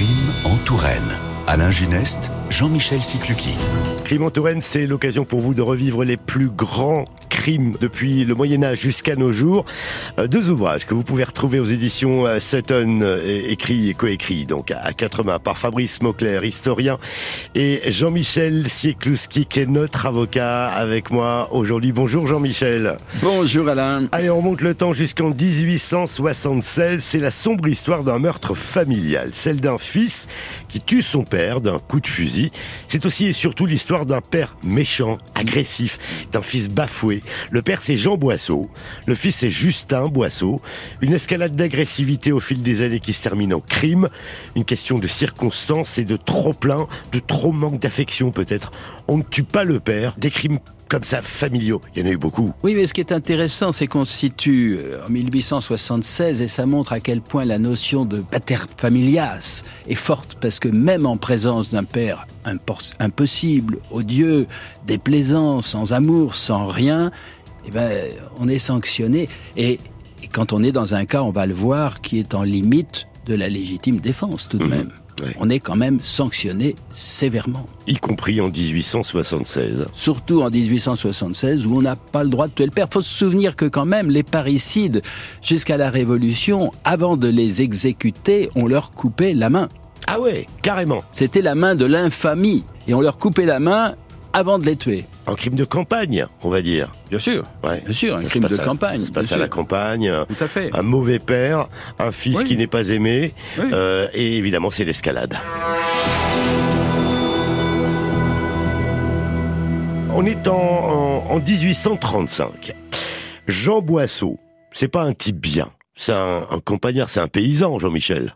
En Touraine. Alain Gineste, Jean-Michel Sicluki. Crime en Touraine, c'est l'occasion pour vous de revivre les plus grands crimes depuis le Moyen Âge jusqu'à nos jours. Euh, deux ouvrages que vous pouvez retrouver aux éditions euh, Sutton, euh, écrits et coécrits donc à quatre mains par Fabrice Mauclair, historien, et Jean-Michel Sieklouski, qui est notre avocat avec moi aujourd'hui. Bonjour Jean-Michel. Bonjour Alain. Allez, on monte le temps jusqu'en 1876. C'est la sombre histoire d'un meurtre familial, celle d'un fils qui tue son père d'un coup de fusil. C'est aussi et surtout l'histoire d'un père méchant, agressif, d'un fils bafoué. Le père c'est Jean Boisseau, le fils c'est Justin Boisseau. Une escalade d'agressivité au fil des années qui se termine en crime. Une question de circonstances et de trop plein, de trop manque d'affection peut-être. On ne tue pas le père. Des crimes comme ça, familiaux. Il y en a eu beaucoup. Oui, mais ce qui est intéressant, c'est qu'on se situe euh, en 1876 et ça montre à quel point la notion de pater familias est forte parce que même en présence d'un père impossible, odieux, déplaisant, sans amour, sans rien, eh ben, on est sanctionné. Et, quand on est dans un cas, on va le voir, qui est en limite de la légitime défense tout de mhm. même on est quand même sanctionné sévèrement. Y compris en 1876. Surtout en 1876 où on n'a pas le droit de tuer le père. Faut se souvenir que quand même les parricides, jusqu'à la Révolution, avant de les exécuter, on leur coupait la main. Ah ouais, carrément. C'était la main de l'infamie. Et on leur coupait la main avant de les tuer. Un crime de campagne, on va dire. Bien sûr, ouais. bien sûr, un crime de campagne. Ça se passe à la campagne. Tout à fait. Un mauvais père, un fils qui n'est pas aimé, euh, et évidemment c'est l'escalade. On est en, en, 1835. Jean Boisseau, c'est pas un type bien. C'est un, un campagnard, c'est un paysan, Jean-Michel.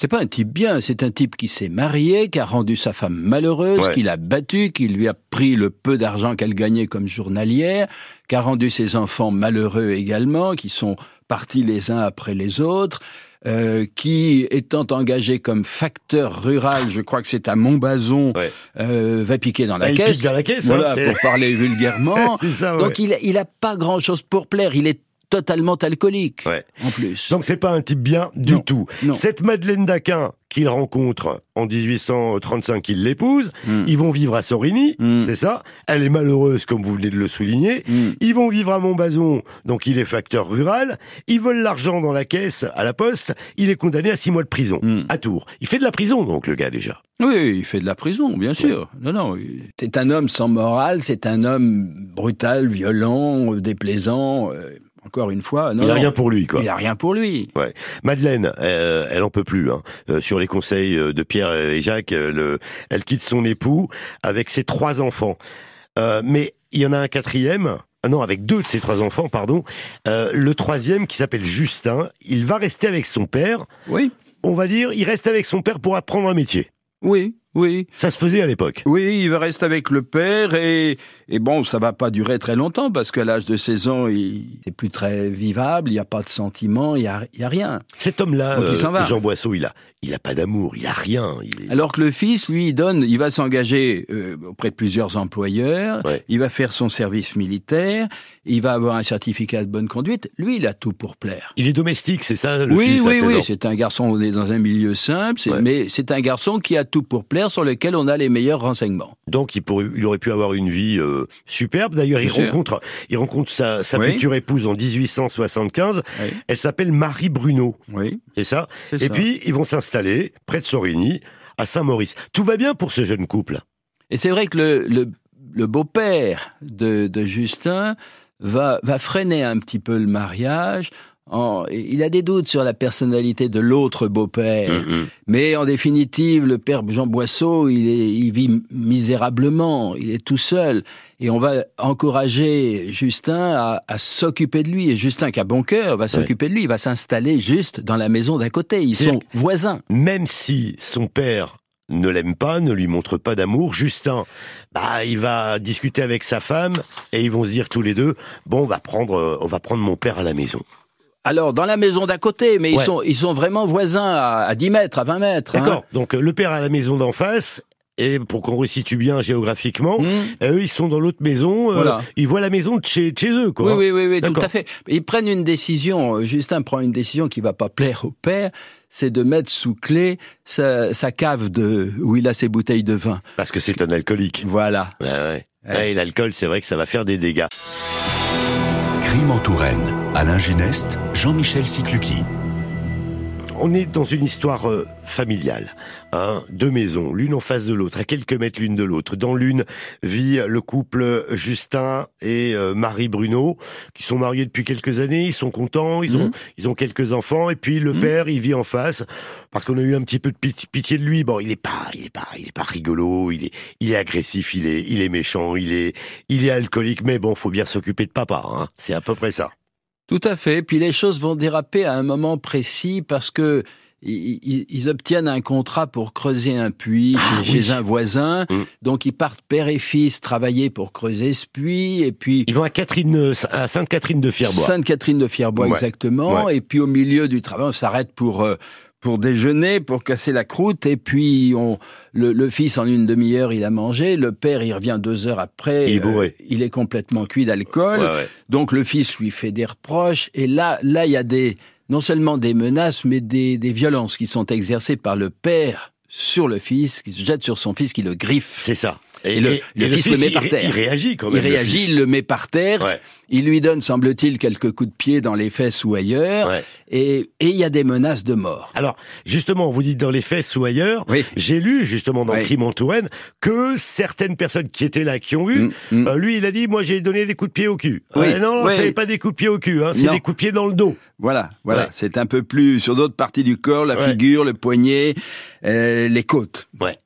C'est pas un type bien, c'est un type qui s'est marié, qui a rendu sa femme malheureuse, qui l'a battue, qui lui a pris le peu d'argent qu'elle gagnait comme journalière, qui a rendu ses enfants malheureux également, qui sont partis les uns après les autres. Euh, qui, étant engagé comme facteur rural, je crois que c'est à Montbazon, euh, va piquer dans la caisse. dans la caisse, voilà, pour parler vulgairement. Donc il, il a pas grand chose pour plaire. Il est totalement alcoolique. En plus. Donc c'est pas un type bien du tout. Cette Madeleine Daquin qu'il rencontre en 1835, il l'épouse. Hmm. Ils vont vivre à Sorigny, hmm. c'est ça. Elle est malheureuse, comme vous venez de le souligner. Hmm. Ils vont vivre à Montbazon, donc il est facteur rural. Ils volent l'argent dans la caisse à la poste. Il est condamné à six mois de prison à Tours. Il fait de la prison, donc le gars déjà. Oui, il fait de la prison, bien sûr. Non, non. C'est un homme sans morale. C'est un homme brutal, violent, déplaisant. Euh, encore une fois, non, il a rien pour lui, quoi. Il a rien pour lui. Ouais. Madeleine, euh, elle en peut plus. Hein. Euh, sur les conseils euh, de Pierre et Jacques, le, elle quitte son époux avec ses trois enfants. mais il y en a un quatrième. Non, avec deux de ses trois enfants, pardon. le troisième, qui s'appelle Justin, il va rester avec son père. Oui. On va dire, il reste avec son père pour apprendre un métier. Oui, oui. Ça se faisait à l'époque. Oui, il va rester avec le père et, et bon, ça va pas durer très longtemps parce qu'à l'âge de 16 ans, il n'est plus très vivable, il n'y a pas de sentiments, il n'y a, y a rien. Cet homme-là, euh, Jean Boisseau, il a, il a pas d'amour, il a rien. Alors que le fils, lui, il donne, il va s'engager euh, auprès de plusieurs employeurs, il va faire son service militaire, il va avoir un certificat de bonne conduite. Lui, il a tout pour plaire. Il est domestique, c'est ça, le oui, fils Oui, oui, oui, c'est un garçon, on est dans un milieu simple, mais c'est un garçon qui a tout pour plaire sur lequel on a les meilleurs renseignements. Donc il, pourrait, il aurait pu avoir une vie euh, superbe. D'ailleurs, il rencontre, il rencontre sa, sa future épouse en 1875. Elle s'appelle Marie Bruno. Oui. C'est ça Et puis, ils vont s'installer près de Sorigny, à Saint-Maurice. Tout va bien pour ce jeune couple. Et c'est vrai que le, le, le beau-père de, de Justin va, va freiner un petit peu le mariage il a des doutes sur la personnalité de l'autre beau-père, mm-hmm. mais en définitive, le père Jean Boisseau, il, est, il vit misérablement, il est tout seul, et on va encourager Justin à, à s'occuper de lui. Et Justin, qui a bon cœur, va s'occuper de lui, il va s'installer juste dans la maison d'à côté. Ils sont voisins. Même si son père ne l'aime pas, ne lui montre pas d'amour. Justin, bah, il va discuter avec sa femme et ils vont se dire tous les deux, bon, on va prendre, on va prendre mon père à la maison. Alors, dans la maison d'à côté, mais ils, sont, ils sont vraiment voisins à, 10 mètres, à 20 mètres. Hein. D'accord. Donc, le père à la maison d'en face et pour qu'on resitue bien géographiquement, mmh. eux ils sont dans l'autre maison, euh, ils voient la maison de chez, chez eux quoi. Oui oui oui, oui tout à fait. Ils prennent une décision, euh, Justin prend une décision qui va pas plaire au père, c'est de mettre sous clé sa, sa, cave de où il a ses bouteilles de vin. Parce que c'est un alcoolique. Voilà. Ouais, ouais. ouais l'alcool, c'est vrai que ça va faire des dégâts. Crime en Touraine. Alain Gineste, Jean-Michel Sicluki on est dans une histoire euh, familiale. Hein, deux maisons, l'une en face de l'autre, à quelques mètres l'une de l'autre. Dans l'une vit le couple Justin et euh, Marie Bruno, qui sont mariés depuis quelques années. Ils sont contents, ils ont mhm. ils ont quelques enfants. Et puis le mhm. père, il vit en face parce qu'on a eu un petit peu de pitié de lui. Bon, il est pas, il est pas, il est pas rigolo. Il est, il est agressif, il est, il est méchant, il est, il est alcoolique. Mais bon, faut bien s'occuper de papa. Hein. C'est à peu près ça. Tout à fait. Puis les choses vont déraper à un moment précis parce que ils, obtiennent un contrat pour creuser un puits ah chez, un voisin. Mm. Donc ils partent père et fils travailler pour creuser ce puits. Et puis ils vont à Catherine, à Sainte-Catherine de Fierbois. Sainte-Catherine de Fierbois, exactement. Et puis au milieu du travail, on s'arrête pour euh, pour déjeuner, pour casser la croûte, et puis on, le, fils en une demi-heure il a mangé, le père il revient deux heures après, il est, euh, il est complètement cuit d'alcool, donc le fils lui fait des reproches, et là là il y a des non seulement des menaces, mais des, des violences qui sont exercées par le père sur le fils, qui se jette sur son fils, qui le griffe. C'est ça. Et, le, fils, le, met par terre. Il réagit quand même. Il réagit, il le met par terre. Il lui donne, semble-t-il, quelques coups de pied dans les fesses ou ailleurs. Et il y a des menaces de mort. Alors, justement, vous dites dans les fesses ou ailleurs. J'ai lu, justement, dans Crime en Touraine, que certaines personnes qui étaient là, qui ont eu, mm, mm. Euh, lui, il a dit, moi, j'ai donné des coups de pied au cul. Euh, non, non c'est pas des coups de pied au cul, hein, c'est des coups de pied dans le dos. Voilà, voilà. C'est un peu plus sur d'autres parties du corps, la figure, le poignet, euh, les côtes. Ouais.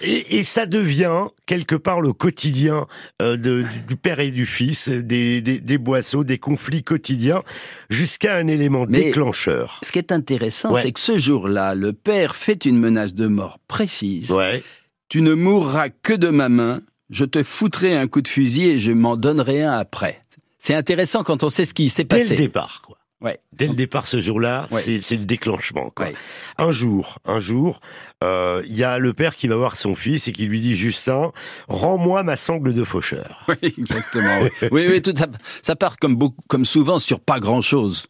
Et, ça devient quelque part le quotidien euh, de, du père et du fils, des, des, des boisseaux, des conflits quotidiens, jusqu'à un élément déclencheur. Ce qui est intéressant, c'est que ce jour-là, le père fait une menace de mort précise. Ouais. Tu ne mourras que de ma main, je te foutrai un coup de fusil et je m'en donnerai un après. C'est intéressant quand on sait ce qui s'est passé. Dès le départ, quoi. Ouais. Dès le départ, ce jour-là, c'est le déclenchement. Quoi. Un jour, un jour, euh, il y a le père qui va voir son fils et qui lui dit Justin, rends-moi ma sangle de faucheur. Oui, exactement. oui, oui, tout ça, ça part comme beaucoup, comme souvent sur pas grand-chose.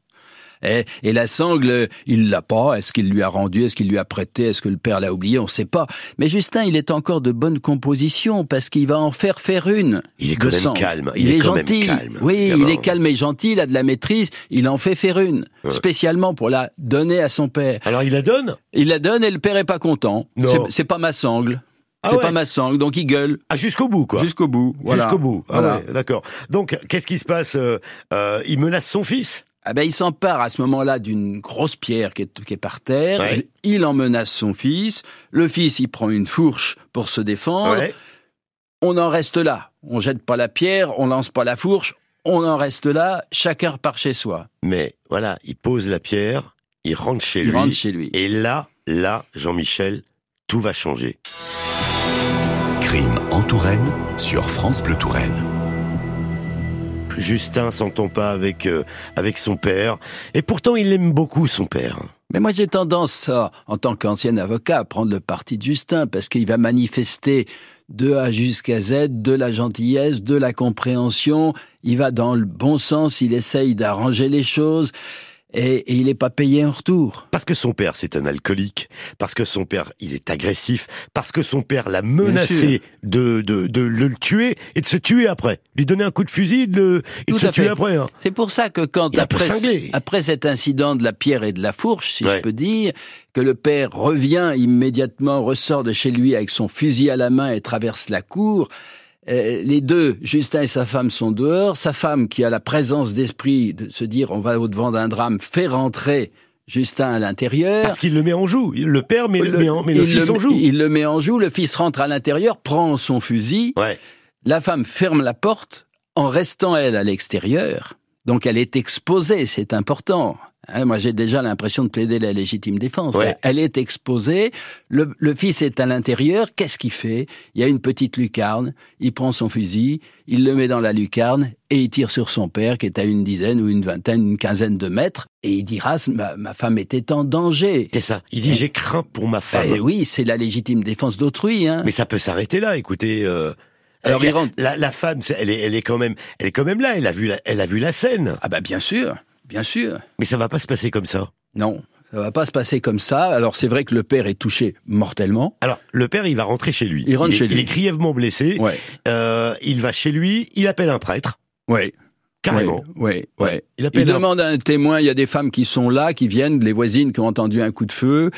Et, et la sangle, il l'a pas. Est-ce qu'il lui a rendu? Est-ce qu'il lui a prêté? Est-ce que le père l'a oublié? On ne sait pas. Mais Justin, il est encore de bonne composition parce qu'il va en faire faire une. Il est quand même calme. Il, est, gentil. oui, il est calme et gentil. Il a de la maîtrise. Il en fait faire une spécialement pour la donner à son père. Alors il la donne? Il la donne et le père est pas content. C'est pas ma sangle. Ah c'est pas ma sangle, donc il gueule. Ah, jusqu'au bout, quoi. Jusqu'au bout, voilà. Jusqu'au bout. Ah ouais, d'accord. Donc, qu'est-ce qui se passe euh, euh, Il menace son fils? Ah ben, il s'empare à ce moment-là d'une grosse pierre qui est, qui est par terre. Il en menace son fils. Le fils, il prend une fourche pour se défendre. On en reste là. On jette pas la pierre, on lance pas la fourche. On en reste là. Chacun repart chez soi. Mais voilà, il pose la pierre, il rentre chez il Rentre chez lui. Et là, là, Jean-Michel, tout va changer. Crime en Touraine sur France Bleu Touraine. Justin s'entend pas avec euh, avec son père, et pourtant il aime beaucoup son père. Mais moi j'ai tendance, en tant qu'ancien avocat, à prendre le parti de Justin, parce qu'il va manifester de A jusqu'à Z, de la gentillesse, de la compréhension, il va dans le bon sens, il essaye d'arranger les choses et, il n'est pas payé en retour. Parce que son père, c'est un alcoolique, parce que son père, il est agressif, parce que son père l'a menacé de, de, de, le tuer et de se tuer après. Lui donner un coup de fusil de, et de se tuer après. Hein. C'est pour ça que quand, après, après cet incident de la pierre et de la fourche, si je peux dire, que le père revient immédiatement, ressort de chez lui avec son fusil à la main et traverse la cour, euh, les deux, Justin et sa femme, sont dehors. Sa femme, qui a la présence d'esprit de se dire on va au-devant d'un drame, fait rentrer Justin à l'intérieur. Parce qu'il le met en joue. Le père met le, met en, le fils en joue. Il le met en joue. Le fils rentre à l'intérieur, prend son fusil. La femme ferme la porte en restant elle à l'extérieur. Donc elle est exposée, c'est important. Hein, moi, j'ai déjà l'impression de plaider la légitime défense. Elle est exposée. Le, fils est à l'intérieur. Qu'est-ce qu'il fait? Il y a une petite lucarne. Il prend son fusil, il le met dans la lucarne et il tire sur son père qui est à une dizaine ou une vingtaine, une quinzaine de mètres. Et il dira ma, ma femme était en danger. C'est ça. Il dit j'ai craint pour ma femme. Eh oui, c'est la légitime défense d'autrui. Hein. Mais ça peut s'arrêter là. Écoutez. Euh... Alors, la, la, femme, elle est, elle est quand même, elle est quand même là. Elle a vu, la, elle a vu la scène. Ah bah bien sûr. Bien sûr. Mais ça va pas se passer comme ça. Non. Ça va pas se passer comme ça. Alors c'est vrai que le père est touché mortellement. Alors le père, il va rentrer chez lui. Il rentre est, chez lui. Il est grièvement blessé. Ouais. Euh, il va chez lui. Il appelle un prêtre. Oui. Carrément. Oui, oui. Ouais. Il Il, appelle un- demande à un témoin, il y a des femmes qui sont là, qui viennent, les voisines qui ont entendu un coup de feu.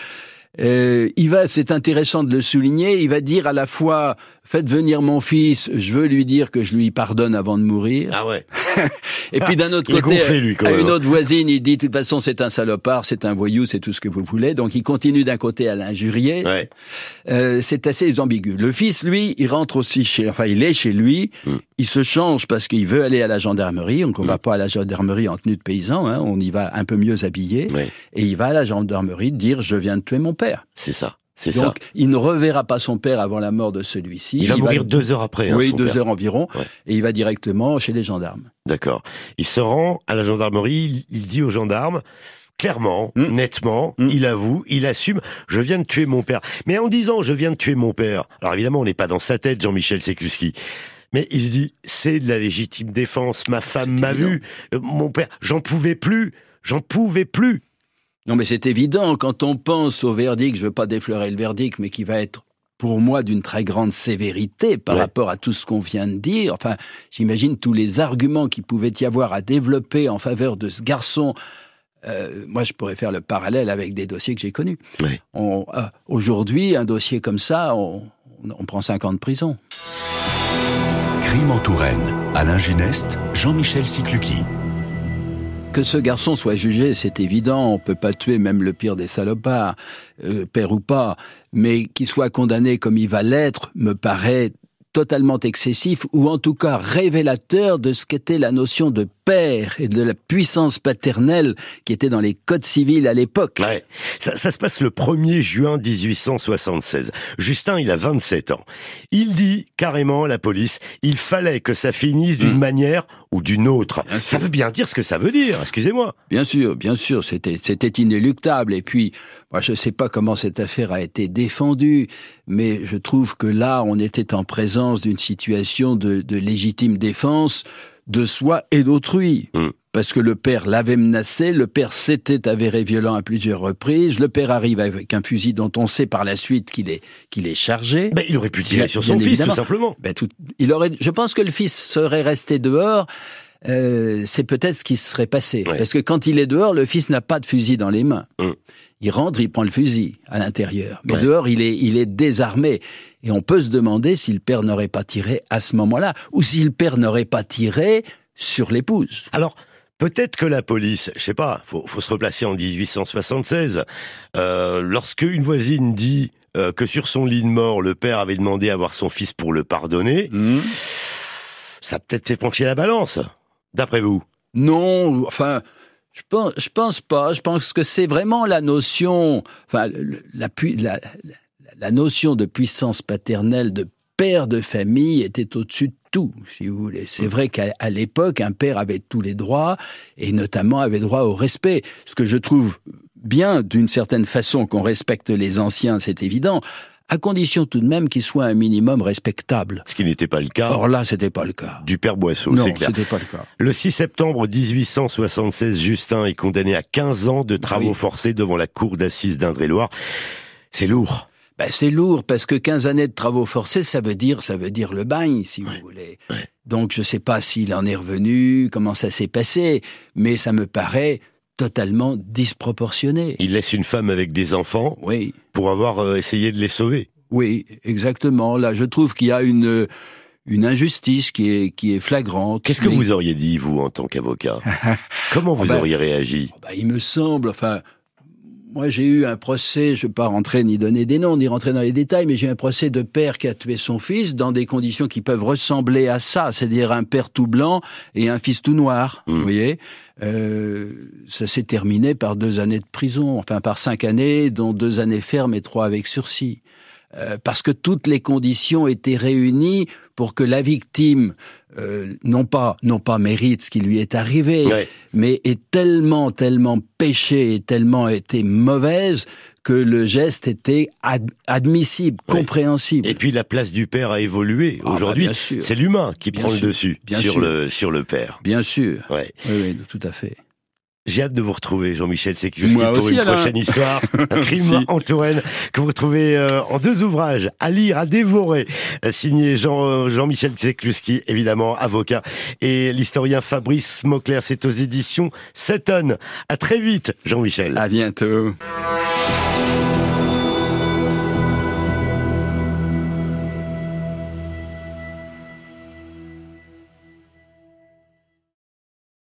Euh, il va, c'est intéressant de le souligner, il va dire à la fois, faites venir mon fils, je veux lui dire que je lui pardonne avant de mourir. Ah ouais. Et puis d'un autre Il est côté, gonflé, lui, quand à une autre voisine, il dit, de toute façon, c'est un salopard, c'est un voyou, c'est tout ce que vous voulez. Donc il continue d'un côté à l'injurier. Ouais. Euh, c'est assez ambigu. Le fils, lui, il rentre aussi chez, enfin, il est chez lui. Mm. Il se change parce qu'il veut aller à la gendarmerie. Donc, on va pas à la gendarmerie en tenue de paysan. Hein, on y va un peu mieux habillé. Et il va à la gendarmerie dire je viens de tuer mon père. C'est ça. C'est ça. Donc, il ne reverra pas son père avant la mort de celui-ci. Il va mourir deux heures après. hein, oui, deux père. heures environ. Ouais. Et il va directement chez les gendarmes. D'accord. Il se rend à la gendarmerie. Il, il dit aux gendarmes. Clairement, Mm. nettement, Mm. il avoue, il assume, je viens de tuer mon père. Mais en disant je viens de tuer mon père, alors évidemment on n'est pas dans sa tête, Jean-Michel Sekuski, mais il se dit c'est de la légitime défense, ma femme m'a vu, Euh, mon père, j'en pouvais plus, j'en pouvais plus. Non, mais c'est évident, quand on pense au verdict, je veux pas déflorer le verdict, mais qui va être pour moi d'une très grande sévérité par Ouais. rapport à tout ce qu'on vient de dire. Enfin, j'imagine tous les arguments qu'il pouvait y avoir à développer en faveur de ce garçon. Euh, moi, je pourrais faire le parallèle avec des dossiers que j'ai connus. Ouais. Euh, Aujourd'hui, un dossier comme ça, on, on prend 5 ans de prison. Crime en Touraine. Alain Gineste, Jean-Michel. Que ce garçon soit jugé, c'est évident. On peut pas tuer même le pire des salopards, euh, père ou pas. Mais qu'il soit condamné comme il va l'être me paraît totalement excessif ou en tout cas révélateur de ce qu'était la notion de père et de la puissance paternelle qui était dans les codes civils à l'époque. Ouais. Ça, ça se passe le 1er juin 1876. Justin, il a 27 ans. Il dit carrément à la police, il fallait que ça finisse d'une Mm. manière ou d'une autre. Ça veut bien dire ce que ça veut dire, excusez-moi. Bien sûr, bien sûr, c'était c'était inéluctable. Et puis, moi, je ne sais pas comment cette affaire a été défendue, mais je trouve que là, on était en présence d'une situation de, de légitime défense de soi et d'autrui. Mm. Parce que le père l'avait menacé, le père s'était avéré violent à plusieurs reprises, le père arrive avec un fusil dont on sait par la suite qu'il est, qu'il est chargé. Ben, il aurait pu tirer sur son fils, évidemment. tout simplement. Ben, tout, il aurait, je pense que le fils serait resté dehors. euh, c'est peut-être ce qui se serait passé. Ouais. Parce que quand il est dehors, le fils n'a pas de fusil dans les mains. Mm. Il rentre, il prend le fusil à l'intérieur. Mais Ouais. dehors, il est, il est désarmé. Et on peut se demander si le père n'aurait pas tiré à ce moment-là, ou si le père n'aurait pas tiré sur l'épouse. Alors, peut-être que la police, je sais pas, faut, faut se replacer en 1876, euh, lorsque une voisine dit euh, que sur son lit de mort, le père avait demandé à voir son fils pour le pardonner, Mm. ça peut-être fait pencher la balance, d'après vous? Non, enfin, je pense, je pense pas. Je pense que c'est vraiment la notion, enfin, la, la, la- notion de puissance paternelle, de père de famille était au-dessus de tout, si vous voulez. C'est vrai qu'à l'époque, un père avait tous les droits et notamment avait droit au respect. Ce que je trouve bien, d'une certaine façon, qu'on respecte les anciens, c'est évident, à condition tout de même qu'ils soient un minimum respectables. Ce qui n'était pas le cas Or là, c'était pas le cas. du père Boisseau, c'est clair. c'était pas le cas. Le 6 septembre 1876, Justin est condamné à 15 ans de travaux Oui. forcés devant la cour d'assises d'Indre-et-Loire. C'est lourd. Ben, c'est lourd parce que 15 années de travaux forcés, ça veut dire, ça veut dire le bagne, si vous voulez. Donc, je sais pas s'il en est revenu, comment ça s'est passé, mais ça me paraît totalement disproportionné. Il laisse une femme avec des enfants Oui, pour avoir euh, essayé de les sauver. oui, exactement. Là, je trouve qu'il y a une, une injustice qui est, qui est flagrante. Qu'est-ce que Mais- vous auriez dit, vous, en tant qu'avocat? Comment vous ben, auriez réagi? Bah, il me semble, enfin, moi j'ai eu un procès, je ne vais pas rentrer ni donner des noms, ni rentrer dans les détails, mais j'ai eu un procès de père qui a tué son fils dans des conditions qui peuvent ressembler à ça, c'est-à-dire un père tout blanc et un fils tout noir, Mm. vous voyez. Euh, ça s'est terminé par deux années de prison, enfin par cinq années, dont deux années fermes et trois avec sursis. Euh, parce que toutes les conditions étaient réunies pour que la victime euh, non pas non pas mérite ce qui lui est arrivé, Ouais. mais est tellement tellement péché et tellement été mauvaise que le geste était ad- admissible, Ouais. compréhensible. Et puis la place du père a évolué. Ah, bah, Aujourd'hui, c'est l'humain qui Bien prend sûr. le dessus Bien sur sûr. le sur le père. Bien sûr, Ouais. oui, oui, tout à fait. J'ai hâte de vous retrouver, Jean-Michel Sécurski, Moi pour aussi, une Alain. prochaine histoire. Crime Merci. en Touraine, que vous retrouvez euh, en deux ouvrages, à lire, à dévorer, euh, signé Jean, euh, Jean-Michel Sécurski, évidemment, avocat, et l'historien Fabrice Mauclair. C'est aux éditions 7 tonnes. À très vite, Jean-Michel. À bientôt.